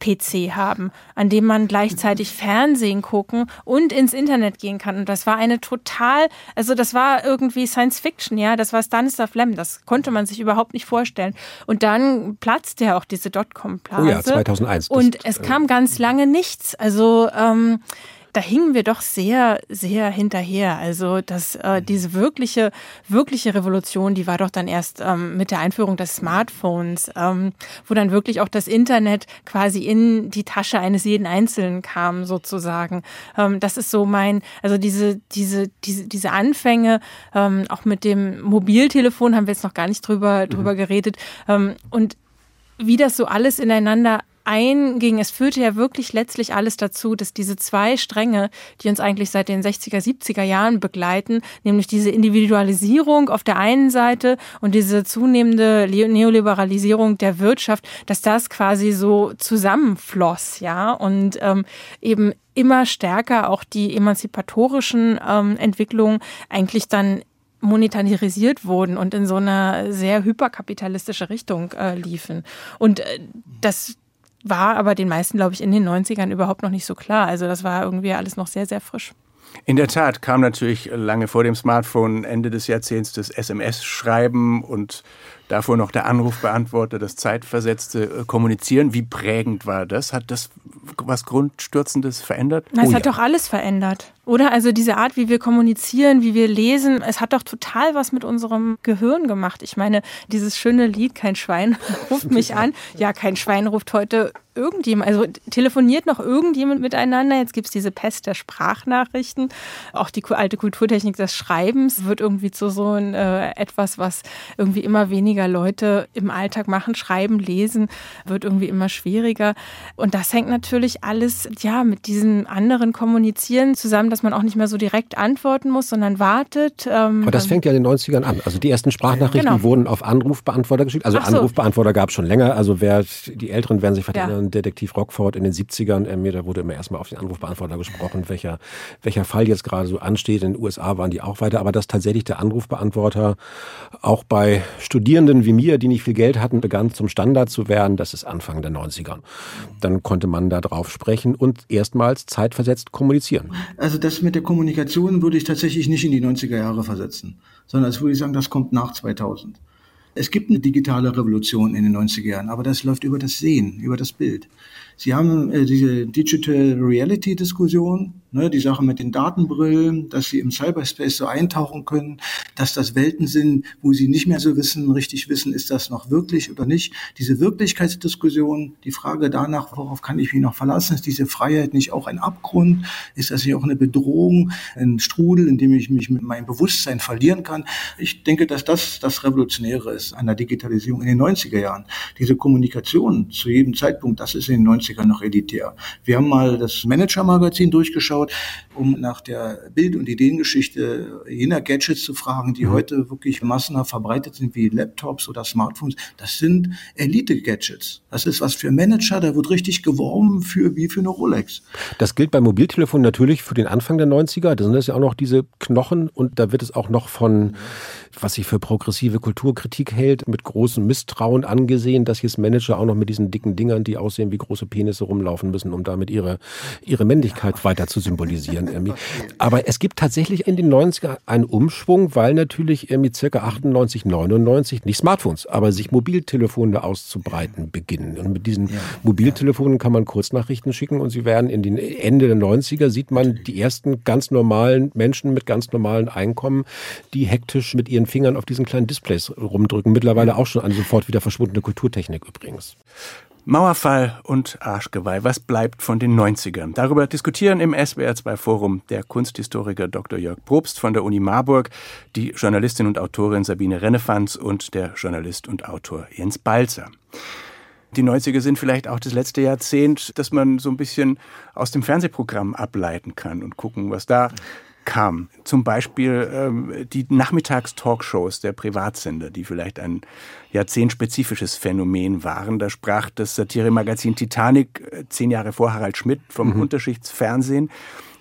PC haben, an dem man gleichzeitig Fernsehen gucken und ins Internet gehen kann. Und das war eine total, also das war irgendwie Science Fiction, ja, das war Stanislav Lem, das konnte man sich überhaupt nicht vorstellen. Und dann platzte ja auch diese Dotcom-Blase. Oh ja, 2001. Und es kam ganz lange nichts. Also ähm, da hingen wir doch sehr, sehr hinterher. Also dass äh, mhm. diese wirkliche, wirkliche Revolution, die war doch dann erst ähm, mit der Einführung des Smartphones, ähm, wo dann wirklich auch das Internet quasi in die Tasche eines jeden Einzelnen kam, sozusagen. Ähm, das ist so mein, also diese, diese, diese, diese Anfänge, ähm, auch mit dem Mobiltelefon haben wir jetzt noch gar nicht drüber, drüber mhm. geredet. Ähm, und wie das so alles ineinander einging. Es führte ja wirklich letztlich alles dazu, dass diese zwei Stränge, die uns eigentlich seit den 60er, 70er Jahren begleiten, nämlich diese Individualisierung auf der einen Seite und diese zunehmende Neoliberalisierung der Wirtschaft, dass das quasi so zusammenfloss, ja, und ähm, eben immer stärker auch die emanzipatorischen ähm, Entwicklungen eigentlich dann monetarisiert wurden und in so eine sehr hyperkapitalistische Richtung äh, liefen. Und äh, das war aber den meisten, glaube ich, in den 90ern überhaupt noch nicht so klar. Also das war irgendwie alles noch sehr, sehr frisch. In der Tat kam natürlich lange vor dem Smartphone, Ende des Jahrzehnts, das SMS-Schreiben und davor noch der Anrufbeantworter, das zeitversetzte äh, Kommunizieren. Wie prägend war das? Hat das was Grundstürzendes verändert? Na, es oh, hat ja. doch alles verändert. Oder? Also diese Art, wie wir kommunizieren, wie wir lesen, es hat doch total was mit unserem Gehirn gemacht. Ich meine, dieses schöne Lied, kein Schwein ruft mich an. Ja, kein Schwein ruft heute irgendjemand, also telefoniert noch irgendjemand miteinander. Jetzt gibt es diese Pest der Sprachnachrichten. Auch die alte Kulturtechnik des Schreibens wird irgendwie zu so ein, äh, etwas, was irgendwie immer weniger Leute im Alltag machen. Schreiben, lesen wird irgendwie immer schwieriger. Und das hängt natürlich alles ja mit diesem anderen Kommunizieren zusammen dass man auch nicht mehr so direkt antworten muss, sondern wartet. Ähm, Aber das fängt ja in den 90ern an. Also die ersten Sprachnachrichten genau. wurden auf Anrufbeantworter geschickt. Also so. Anrufbeantworter gab es schon länger. Also wer die Älteren werden sich vielleicht erinnern, Detektiv Rockford in den 70ern, äh, da wurde immer erstmal auf den Anrufbeantworter gesprochen, welcher, welcher Fall jetzt gerade so ansteht. In den USA waren die auch weiter. Aber dass tatsächlich der Anrufbeantworter auch bei Studierenden wie mir, die nicht viel Geld hatten, begann zum Standard zu werden, das ist Anfang der 90er. Dann konnte man da drauf sprechen und erstmals zeitversetzt kommunizieren. Also das mit der Kommunikation würde ich tatsächlich nicht in die 90er Jahre versetzen, sondern das würde ich sagen, das kommt nach 2000. Es gibt eine digitale Revolution in den 90er Jahren, aber das läuft über das Sehen, über das Bild. Sie haben äh, diese Digital Reality Diskussion, ne, die Sache mit den Datenbrillen, dass Sie im Cyberspace so eintauchen können, dass das Welten sind, wo Sie nicht mehr so wissen, richtig wissen, ist das noch wirklich oder nicht. Diese Wirklichkeitsdiskussion, die Frage danach, worauf kann ich mich noch verlassen, ist diese Freiheit nicht auch ein Abgrund? Ist das nicht auch eine Bedrohung, ein Strudel, in dem ich mich mit meinem Bewusstsein verlieren kann? Ich denke, dass das das Revolutionäre ist an der Digitalisierung in den 90er Jahren. Diese Kommunikation zu jedem Zeitpunkt, das ist in den 90 90er noch elitär. Wir haben mal das Manager-Magazin durchgeschaut, um nach der Bild- und Ideengeschichte jener Gadgets zu fragen, die mhm. heute wirklich massenhaft verbreitet sind, wie Laptops oder Smartphones. Das sind Elite-Gadgets. Das ist was für Manager, da wird richtig geworben für, wie für eine Rolex. Das gilt bei Mobiltelefonen natürlich für den Anfang der 90er. Da sind das ja auch noch diese Knochen und da wird es auch noch von, was sich für progressive Kulturkritik hält, mit großem Misstrauen angesehen, dass jetzt Manager auch noch mit diesen dicken Dingern, die aussehen wie große Penisse rumlaufen müssen, um damit ihre, ihre Männlichkeit weiter zu symbolisieren. Aber es gibt tatsächlich in den 90er einen Umschwung, weil natürlich irgendwie circa 98, 99 nicht Smartphones, aber sich Mobiltelefone auszubreiten beginnen. Und mit diesen Mobiltelefonen kann man Kurznachrichten schicken und sie werden in den Ende der 90er sieht man die ersten ganz normalen Menschen mit ganz normalen Einkommen, die hektisch mit ihren Fingern auf diesen kleinen Displays rumdrücken. Mittlerweile auch schon eine sofort wieder verschwundene Kulturtechnik übrigens. Mauerfall und Arschgeweih. Was bleibt von den 90ern? Darüber diskutieren im SWR2 Forum der Kunsthistoriker Dr. Jörg Probst von der Uni Marburg, die Journalistin und Autorin Sabine Rennefanz und der Journalist und Autor Jens Balzer. Die 90er sind vielleicht auch das letzte Jahrzehnt, das man so ein bisschen aus dem Fernsehprogramm ableiten kann und gucken, was da kam. Zum Beispiel ähm, die Nachmittagstalkshows der Privatsender, die vielleicht ein jahrzehntspezifisches Phänomen waren. Da sprach das Satiremagazin Titanic äh, zehn Jahre vor Harald Schmidt vom mhm. Unterschichtsfernsehen.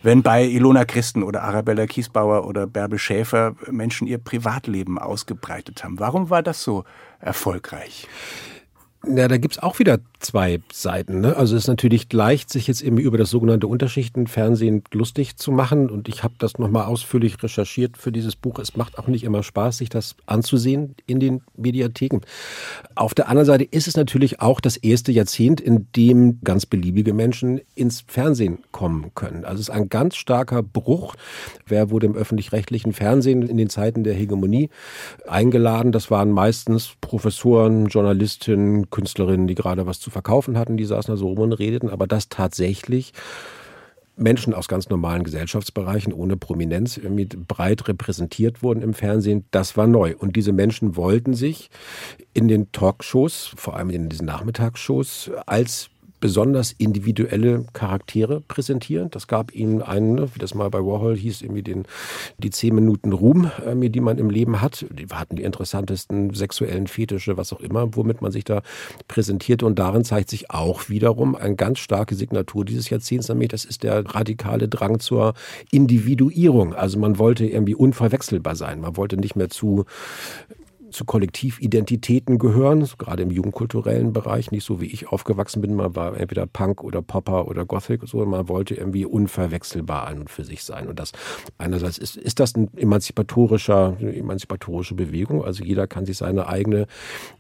Wenn bei Ilona Christen oder Arabella Kiesbauer oder Bärbel Schäfer Menschen ihr Privatleben ausgebreitet haben. Warum war das so erfolgreich? Ja, da gibt's auch wieder zwei Seiten. Ne? Also es ist natürlich leicht, sich jetzt eben über das sogenannte Unterschichtenfernsehen lustig zu machen. Und ich habe das nochmal ausführlich recherchiert für dieses Buch. Es macht auch nicht immer Spaß, sich das anzusehen in den Mediatheken. Auf der anderen Seite ist es natürlich auch das erste Jahrzehnt, in dem ganz beliebige Menschen ins Fernsehen kommen können. Also es ist ein ganz starker Bruch. Wer wurde im öffentlich-rechtlichen Fernsehen in den Zeiten der Hegemonie eingeladen? Das waren meistens Professoren, Journalistinnen, Künstlerinnen, die gerade was zu verkaufen hatten, die saßen da so rum und redeten, aber dass tatsächlich Menschen aus ganz normalen Gesellschaftsbereichen ohne Prominenz irgendwie breit repräsentiert wurden im Fernsehen, das war neu. Und diese Menschen wollten sich in den Talkshows, vor allem in diesen Nachmittagsshows, als besonders individuelle Charaktere präsentieren. Das gab ihnen einen, ne, wie das mal bei Warhol hieß, irgendwie den, die zehn Minuten Ruhm, äh, die man im Leben hat. Die hatten die interessantesten sexuellen Fetische, was auch immer, womit man sich da präsentierte. Und darin zeigt sich auch wiederum eine ganz starke Signatur dieses Jahrzehnts, nämlich das ist der radikale Drang zur Individuierung. Also man wollte irgendwie unverwechselbar sein. Man wollte nicht mehr zu zu Kollektividentitäten gehören, gerade im jugendkulturellen Bereich, nicht so wie ich aufgewachsen bin, man war entweder Punk oder Popper oder Gothic, so man wollte irgendwie unverwechselbar an und für sich sein. Und das einerseits ist, ist das ein emanzipatorischer, eine emanzipatorische Bewegung, also jeder kann sich seine eigene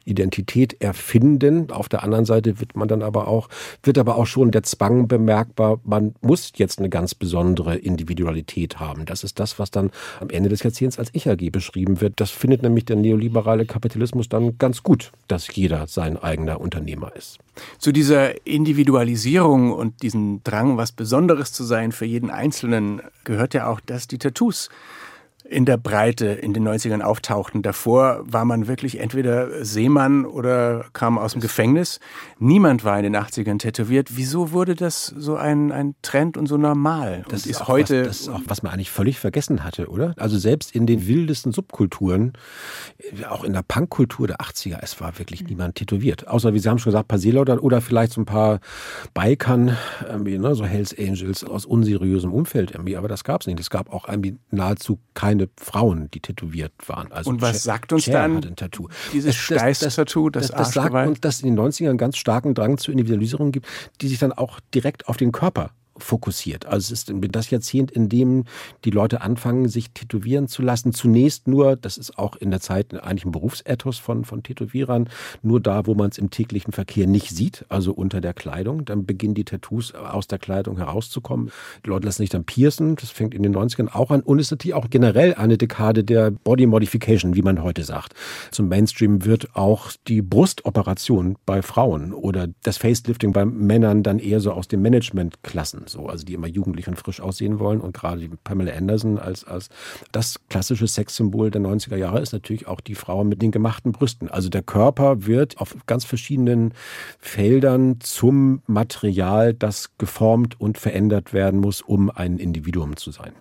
Identität erfinden. Auf der anderen Seite wird man dann aber auch, wird aber auch schon der Zwang bemerkbar, man muss jetzt eine ganz besondere Individualität haben. Das ist das, was dann am Ende des Jahrzehnts als Ich-AG beschrieben wird. Das findet nämlich der neoliberale neoliberale Kapitalismus dann ganz gut, dass jeder sein eigener Unternehmer ist. Zu dieser Individualisierung und diesem Drang, was Besonderes zu sein für jeden Einzelnen, gehört ja auch, dass die Tattoos in der Breite in den 90ern auftauchten. Davor war man wirklich entweder Seemann oder kam aus dem Gefängnis. Niemand war in den 80ern tätowiert. Wieso wurde das so ein, ein Trend und so normal? Das und ist, heute. Was, das ist auch, was man eigentlich völlig vergessen hatte, oder? Also selbst in den wildesten Subkulturen, auch in der Punkkultur der 80er, es war wirklich niemand tätowiert. Außer, wie Sie haben schon gesagt, ein paar Seeleute oder vielleicht so ein paar Bikern, ne, so Hells Angels aus unseriösem Umfeld irgendwie. Aber das gab es nicht. Es gab auch irgendwie nahezu keine viele Frauen, die tätowiert waren. Also und was Cher, sagt uns Cher dann ein Tattoo. dieses Steiß-Tattoo, das, das, das, das sagt uns, dass es in den 90ern einen ganz starken Drang zur Individualisierung gibt, die sich dann auch direkt auf den Körper fokussiert. Also es ist das Jahrzehnt, in dem die Leute anfangen, sich tätowieren zu lassen. Zunächst nur, das ist auch in der Zeit eigentlich ein Berufsethos von, von Tätowierern, nur da, wo man es im täglichen Verkehr nicht sieht, also unter der Kleidung. Dann beginnen die Tattoos aus der Kleidung herauszukommen. Die Leute lassen sich dann piercen. Das fängt in den 90ern auch an. Und es ist natürlich auch generell eine Dekade der Body Modification, wie man heute sagt. Zum Mainstream wird auch die Brustoperation bei Frauen oder das Facelifting bei Männern dann eher so aus den Managementklassen so, also die immer jugendlich und frisch aussehen wollen. Und gerade die Pamela Anderson als, als das klassische Sexsymbol der 90er Jahre ist natürlich auch die Frau mit den gemachten Brüsten. Also der Körper wird auf ganz verschiedenen Feldern zum Material, das geformt und verändert werden muss, um ein Individuum zu sein.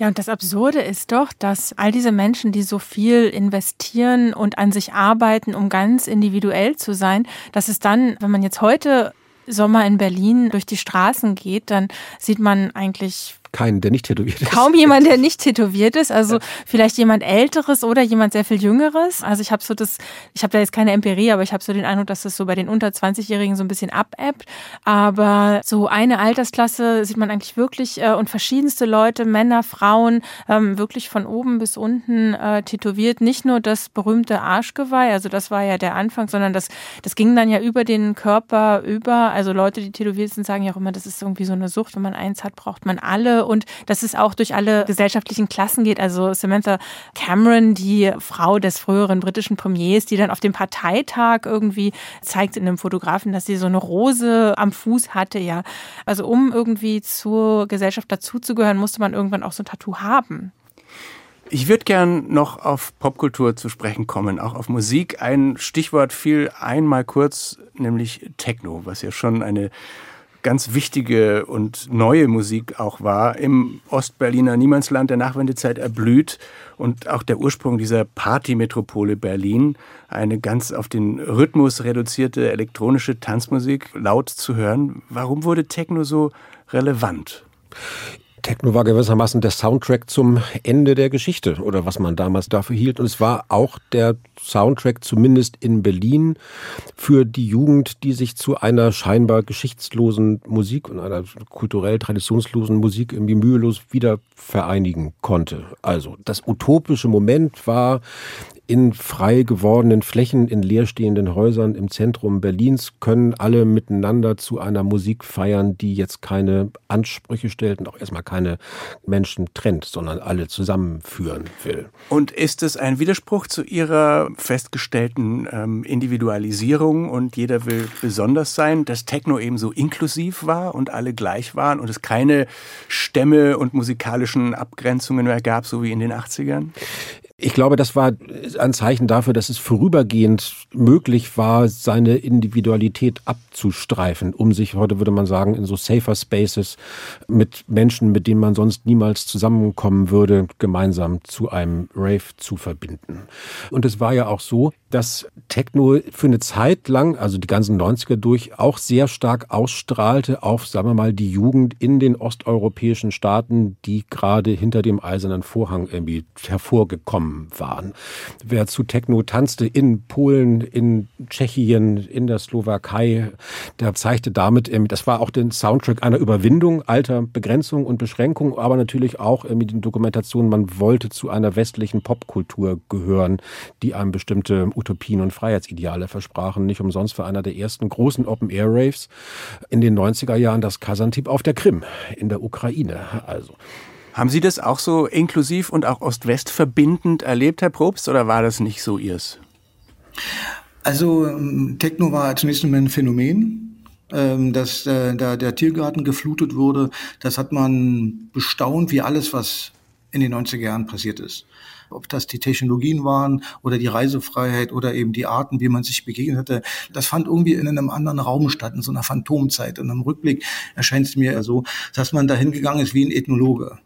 Ja, und das Absurde ist doch, dass all diese Menschen, die so viel investieren und an sich arbeiten, um ganz individuell zu sein, dass es dann, wenn man jetzt heute Sommer in Berlin durch die Straßen geht, dann sieht man eigentlich keinen, der nicht tätowiert ist. Kaum jemand, der nicht tätowiert ist. Also ja. vielleicht jemand Älteres oder jemand sehr viel Jüngeres. Also ich habe so das, ich habe da jetzt keine Empirie, aber ich habe so den Eindruck, dass das so bei den unter 20-Jährigen so ein bisschen abebbt. Aber so eine Altersklasse sieht man eigentlich wirklich äh, und verschiedenste Leute, Männer, Frauen, ähm, wirklich von oben bis unten äh, tätowiert. Nicht nur das berühmte Arschgeweih, also das war ja der Anfang, sondern das, das ging dann ja über den Körper über. Also Leute, die tätowiert sind, sagen ja auch immer, das ist irgendwie so eine Sucht. Wenn man eins hat, braucht man alle und dass es auch durch alle gesellschaftlichen Klassen geht. Also Samantha Cameron, die Frau des früheren britischen Premiers, die dann auf dem Parteitag irgendwie zeigt in einem Fotografen, dass sie so eine Rose am Fuß hatte, ja. Also um irgendwie zur Gesellschaft dazuzugehören, musste man irgendwann auch so ein Tattoo haben. Ich würde gern noch auf Popkultur zu sprechen kommen, auch auf Musik. Ein Stichwort fiel einmal kurz, nämlich Techno, was ja schon eine ganz wichtige und neue Musik auch war, im Ostberliner Niemandsland der Nachwendezeit erblüht und auch der Ursprung dieser Partymetropole Berlin, eine ganz auf den Rhythmus reduzierte elektronische Tanzmusik laut zu hören. Warum wurde Techno so relevant? Techno war gewissermaßen der Soundtrack zum Ende der Geschichte oder was man damals dafür hielt. Und es war auch der Soundtrack, zumindest in Berlin, für die Jugend, die sich zu einer scheinbar geschichtslosen Musik und einer kulturell traditionslosen Musik irgendwie mühelos wieder vereinigen konnte. Also das utopische Moment war in frei gewordenen Flächen, in leerstehenden Häusern im Zentrum Berlins können alle miteinander zu einer Musik feiern, die jetzt keine Ansprüche stellt und auch erstmal keine Menschen trennt, sondern alle zusammenführen will. Und ist es ein Widerspruch zu Ihrer festgestellten ähm, Individualisierung und jeder will besonders sein, dass Techno eben so inklusiv war und alle gleich waren und es keine Stämme und musikalischen Abgrenzungen mehr gab, so wie in den 80ern? Ich glaube, das war ein Zeichen dafür, dass es vorübergehend möglich war, seine Individualität abzustreifen, um sich, heute würde man sagen, in so safer Spaces mit Menschen, mit denen man sonst niemals zusammenkommen würde, gemeinsam zu einem Rave zu verbinden. Und es war ja auch so, dass Techno für eine Zeit lang, also die ganzen 90er durch, auch sehr stark ausstrahlte auf, sagen wir mal, die Jugend in den osteuropäischen Staaten, die gerade hinter dem eisernen Vorhang irgendwie hervorgekommen waren. Wer zu Techno tanzte in Polen, in Tschechien, in der Slowakei, der zeigte damit, das war auch den Soundtrack einer Überwindung alter Begrenzung und Beschränkung, aber natürlich auch mit den Dokumentationen, man wollte zu einer westlichen Popkultur gehören, die einem bestimmte Utopien und Freiheitsideale versprachen. Nicht umsonst war einer der ersten großen Open-Air-Raves in den 90er Jahren das Kasantip auf der Krim in der Ukraine. Also. Haben Sie das auch so inklusiv und auch Ost-West verbindend erlebt, Herr Probst, oder war das nicht so Ihrs? Also ähm, Techno war zunächst einmal ein Phänomen ähm, dass äh, der Tiergarten geflutet wurde. Das hat man bestaunt, wie alles, was in den 90er Jahren passiert ist ob das die Technologien waren oder die Reisefreiheit oder eben die Arten, wie man sich begegnet hatte. Das fand irgendwie in einem anderen Raum statt, in so einer Phantomzeit. Und im Rückblick erscheint es mir so, dass man da hingegangen ist wie ein Ethnologe.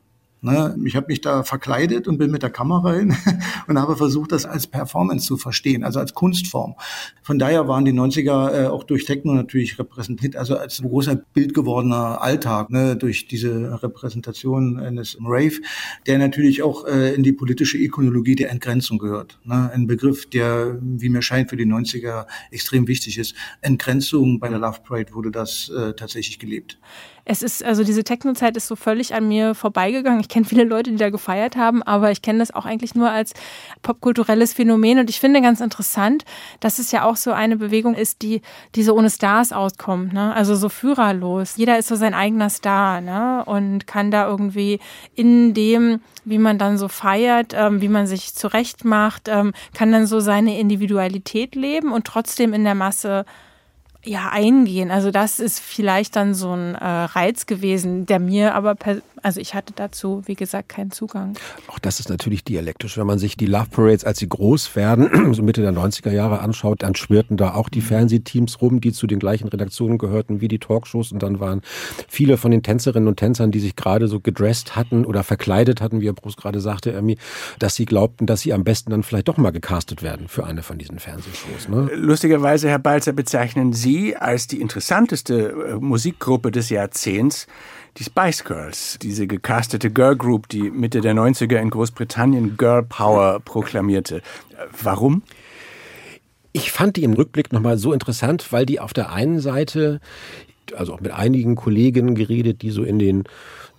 Ne? Ich habe mich da verkleidet und bin mit der Kamera hin und habe versucht, das als Performance zu verstehen, also als Kunstform. Von daher waren die 90er äh, auch durch Techno natürlich repräsentiert, also als großer Bild gewordener Alltag, ne? durch diese Repräsentation eines Rave, der natürlich auch äh, in die politische Ikonologie der Entgrenzung gehört. Ne? Ein Begriff, der, wie mir scheint, für die 90er extrem wichtig ist. Entgrenzung bei der Love Parade wurde das äh, tatsächlich gelebt. Es ist, also diese Techno-Zeit ist so völlig an mir vorbeigegangen. Ich kenne viele Leute, die da gefeiert haben, aber ich kenne das auch eigentlich nur als popkulturelles Phänomen. Und ich finde ganz interessant, dass es ja auch so eine Bewegung ist, die, die so ohne Stars auskommt, ne? Also so führerlos. Jeder ist so sein eigener Star, ne? Und kann da irgendwie in dem, wie man dann so feiert, ähm, wie man sich zurecht macht, ähm, kann dann so seine Individualität leben und trotzdem in der Masse ja, eingehen. Also das ist vielleicht dann so ein äh, Reiz gewesen, der mir aber per also ich hatte dazu, wie gesagt, keinen Zugang. Auch das ist natürlich dialektisch. Wenn man sich die Love Parades, als sie groß werden, so Mitte der 90er Jahre anschaut, dann schwirrten da auch die Fernsehteams rum, die zu den gleichen Redaktionen gehörten wie die Talkshows. Und dann waren viele von den Tänzerinnen und Tänzern, die sich gerade so gedresst hatten oder verkleidet hatten, wie Herr Bruce gerade sagte, Ermi, dass sie glaubten, dass sie am besten dann vielleicht doch mal gecastet werden für eine von diesen Fernsehshows. Ne? Lustigerweise, Herr Balzer, bezeichnen Sie als die interessanteste äh, Musikgruppe des Jahrzehnts die Spice Girls, diese gecastete Girl Group, die Mitte der 90er in Großbritannien Girl Power proklamierte. Warum? Ich fand die im Rückblick nochmal so interessant, weil die auf der einen Seite, also auch mit einigen Kolleginnen geredet, die so in den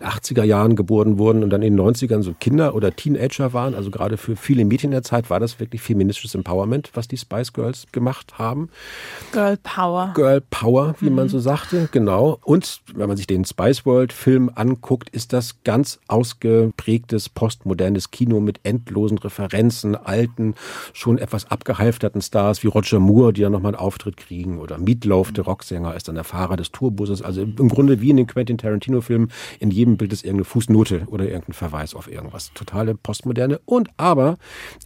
80er Jahren geboren wurden und dann in den 90ern so Kinder oder Teenager waren. Also gerade für viele Mädchen der Zeit war das wirklich feministisches Empowerment, was die Spice Girls gemacht haben. Girl Power. Girl Power, wie mhm. man so sagte, genau. Und wenn man sich den Spice World Film anguckt, ist das ganz ausgeprägtes postmodernes Kino mit endlosen Referenzen, alten, schon etwas abgehalfterten Stars wie Roger Moore, die ja nochmal einen Auftritt kriegen oder Meatloaf, der Rocksänger, ist dann der Fahrer des Tourbusses. Also im Grunde wie in den Quentin Tarantino Filmen in jedem Bild ist irgendeine Fußnote oder irgendein Verweis auf irgendwas. Totale Postmoderne. Und aber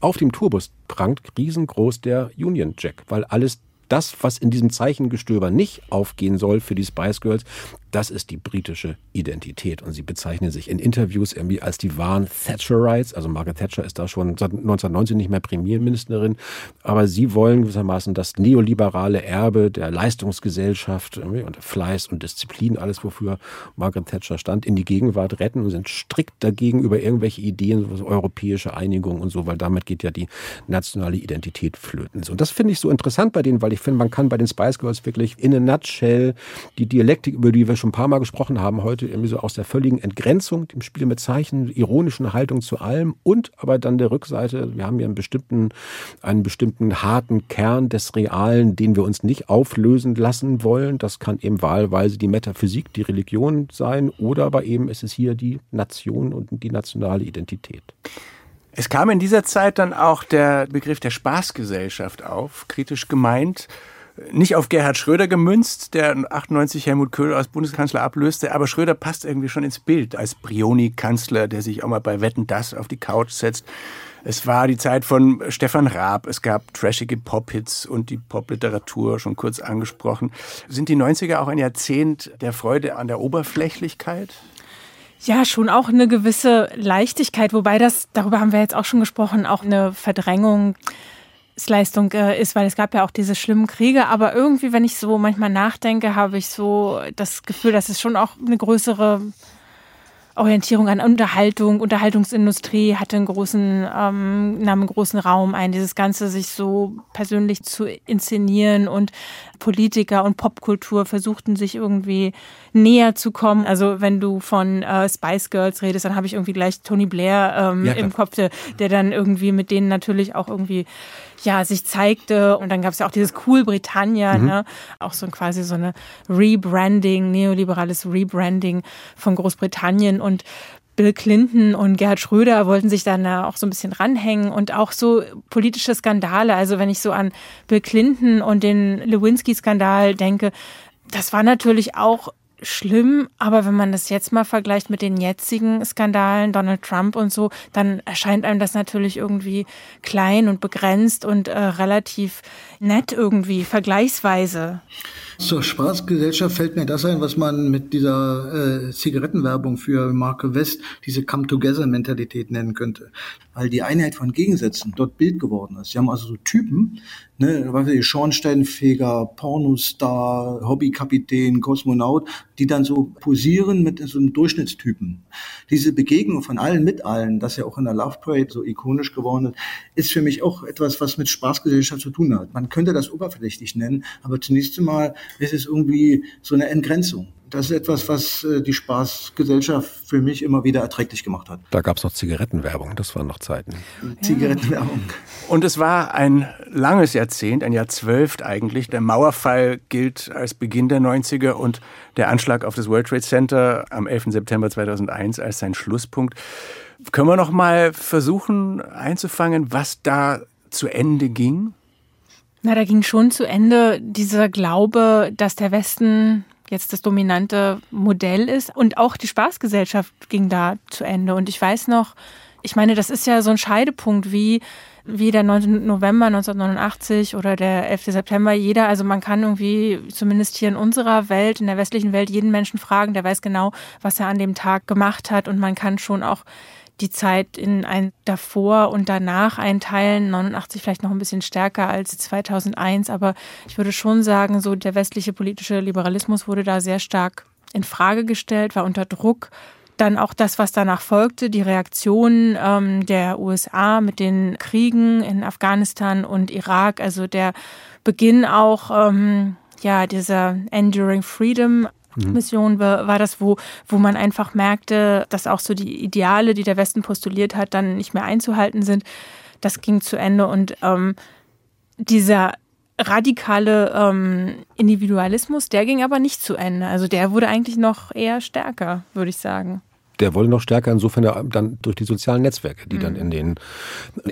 auf dem Tourbus prangt riesengroß der Union Jack, weil alles das, was in diesem Zeichengestöber nicht aufgehen soll für die Spice Girls, das ist die britische Identität. Und sie bezeichnen sich in Interviews irgendwie als die wahren Thatcherites. Also Margaret Thatcher ist da schon seit 1990 nicht mehr Premierministerin. Aber sie wollen gewissermaßen das neoliberale Erbe der Leistungsgesellschaft und Fleiß und Disziplin, alles wofür Margaret Thatcher stand, in die Gegenwart retten und sind strikt dagegen über irgendwelche Ideen, so europäische Einigung und so, weil damit geht ja die nationale Identität flöten. Und das finde ich so interessant bei denen, weil ich finde, man kann bei den Spice Girls wirklich in a nutshell die Dialektik, über die wir schon ein paar Mal gesprochen haben, heute irgendwie so aus der völligen Entgrenzung, dem Spiel mit Zeichen, ironischen Haltung zu allem und aber dann der Rückseite, wir haben hier einen bestimmten, einen bestimmten harten Kern des Realen, den wir uns nicht auflösen lassen wollen. Das kann eben wahlweise die Metaphysik, die Religion sein oder aber eben ist es hier die Nation und die nationale Identität. Es kam in dieser Zeit dann auch der Begriff der Spaßgesellschaft auf, kritisch gemeint nicht auf Gerhard Schröder gemünzt, der 98 Helmut Kohl als Bundeskanzler ablöste, aber Schröder passt irgendwie schon ins Bild als Brioni-Kanzler, der sich auch mal bei Wetten das auf die Couch setzt. Es war die Zeit von Stefan Raab. Es gab trashige Pop-Hits und die Popliteratur schon kurz angesprochen. Sind die 90er auch ein Jahrzehnt der Freude an der Oberflächlichkeit? Ja, schon auch eine gewisse Leichtigkeit, wobei das, darüber haben wir jetzt auch schon gesprochen, auch eine Verdrängung Leistung äh, ist, weil es gab ja auch diese schlimmen Kriege, aber irgendwie, wenn ich so manchmal nachdenke, habe ich so das Gefühl, dass es schon auch eine größere Orientierung an Unterhaltung, Unterhaltungsindustrie hatte einen großen, ähm, nahm einen großen Raum ein, dieses Ganze sich so persönlich zu inszenieren. Und Politiker und Popkultur versuchten sich irgendwie näher zu kommen. Also wenn du von äh, Spice Girls redest, dann habe ich irgendwie gleich Tony Blair ähm, ja, im Kopf, der, der dann irgendwie mit denen natürlich auch irgendwie ja, sich zeigte. Und dann gab es ja auch dieses Cool Britannia, mhm. ne? auch so quasi so eine Rebranding, neoliberales Rebranding von Großbritannien und Bill Clinton und Gerhard Schröder wollten sich dann da auch so ein bisschen ranhängen und auch so politische Skandale. Also wenn ich so an Bill Clinton und den Lewinsky-Skandal denke, das war natürlich auch schlimm, aber wenn man das jetzt mal vergleicht mit den jetzigen Skandalen, Donald Trump und so, dann erscheint einem das natürlich irgendwie klein und begrenzt und äh, relativ nett irgendwie, vergleichsweise. Zur Spaßgesellschaft fällt mir das ein, was man mit dieser äh, Zigarettenwerbung für Marke West diese Come-Together-Mentalität nennen könnte. Weil die Einheit von Gegensätzen dort Bild geworden ist. Sie haben also so Typen, ne, Schornsteinfeger, Pornostar, Hobbykapitän, Kosmonaut, die dann so posieren mit so einem Durchschnittstypen. Diese Begegnung von allen mit allen, das ja auch in der Love Parade so ikonisch geworden ist, ist für mich auch etwas, was mit Spaßgesellschaft zu tun hat. Man könnte das oberflächlich nennen, aber zunächst einmal ist es irgendwie so eine Entgrenzung das ist etwas, was äh, die Spaßgesellschaft für mich immer wieder erträglich gemacht hat. Da gab es noch Zigarettenwerbung, das waren noch Zeiten. Zigarettenwerbung. Und es war ein langes Jahrzehnt, ein Jahrzwölft eigentlich. Der Mauerfall gilt als Beginn der 90er und der Anschlag auf das World Trade Center am 11. September 2001 als sein Schlusspunkt. Können wir noch mal versuchen einzufangen, was da zu Ende ging? Na, da ging schon zu Ende dieser Glaube, dass der Westen jetzt das dominante Modell ist. Und auch die Spaßgesellschaft ging da zu Ende. Und ich weiß noch, ich meine, das ist ja so ein Scheidepunkt wie, wie der 9. November 1989 oder der 11. September. Jeder, also man kann irgendwie, zumindest hier in unserer Welt, in der westlichen Welt, jeden Menschen fragen, der weiß genau, was er an dem Tag gemacht hat. Und man kann schon auch die Zeit in ein davor und danach einteilen. 89 vielleicht noch ein bisschen stärker als 2001, aber ich würde schon sagen, so der westliche politische Liberalismus wurde da sehr stark in Frage gestellt, war unter Druck. Dann auch das, was danach folgte, die Reaktion ähm, der USA mit den Kriegen in Afghanistan und Irak, also der Beginn auch ähm, ja dieser Enduring Freedom. Mission war, war das, wo, wo man einfach merkte, dass auch so die Ideale, die der Westen postuliert hat, dann nicht mehr einzuhalten sind. Das ging zu Ende und ähm, dieser radikale ähm, Individualismus, der ging aber nicht zu Ende. Also der wurde eigentlich noch eher stärker, würde ich sagen der wurde noch stärker insofern dann durch die sozialen Netzwerke, die mhm. dann in den,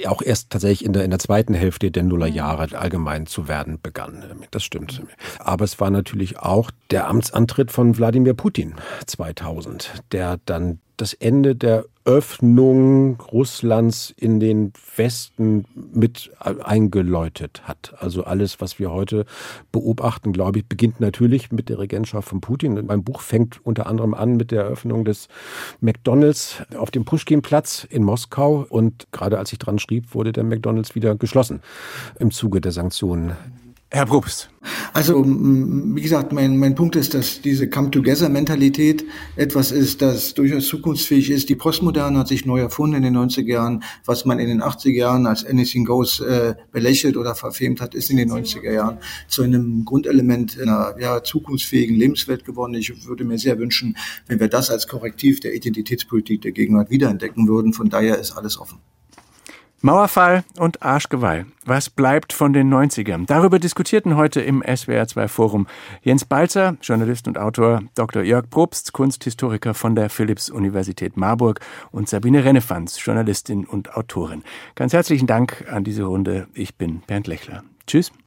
auch erst tatsächlich in der, in der zweiten Hälfte der Nullerjahre mhm. allgemein zu werden begann. Das stimmt. Aber es war natürlich auch der Amtsantritt von Wladimir Putin 2000, der dann das Ende der Öffnung Russlands in den Westen mit eingeläutet hat. Also alles, was wir heute beobachten, glaube ich, beginnt natürlich mit der Regentschaft von Putin. Mein Buch fängt unter anderem an mit der Eröffnung des McDonalds auf dem Pushkin-Platz in Moskau. Und gerade als ich dran schrieb, wurde der McDonalds wieder geschlossen im Zuge der Sanktionen Herr Probst. Also, wie gesagt, mein, mein Punkt ist, dass diese Come-Together-Mentalität etwas ist, das durchaus zukunftsfähig ist. Die Postmoderne hat sich neu erfunden in den 90er Jahren. Was man in den 80er Jahren als Anything Goes äh, belächelt oder verfemt hat, ist in den 90er Jahren zu einem Grundelement einer ja, zukunftsfähigen Lebenswelt geworden. Ich würde mir sehr wünschen, wenn wir das als Korrektiv der Identitätspolitik der Gegenwart wiederentdecken würden. Von daher ist alles offen. Mauerfall und Arschgeweih. Was bleibt von den 90ern? Darüber diskutierten heute im SWR2 Forum Jens Balzer, Journalist und Autor, Dr. Jörg Probst, Kunsthistoriker von der Philipps-Universität Marburg und Sabine Rennefanz, Journalistin und Autorin. Ganz herzlichen Dank an diese Runde. Ich bin Bernd Lechler. Tschüss.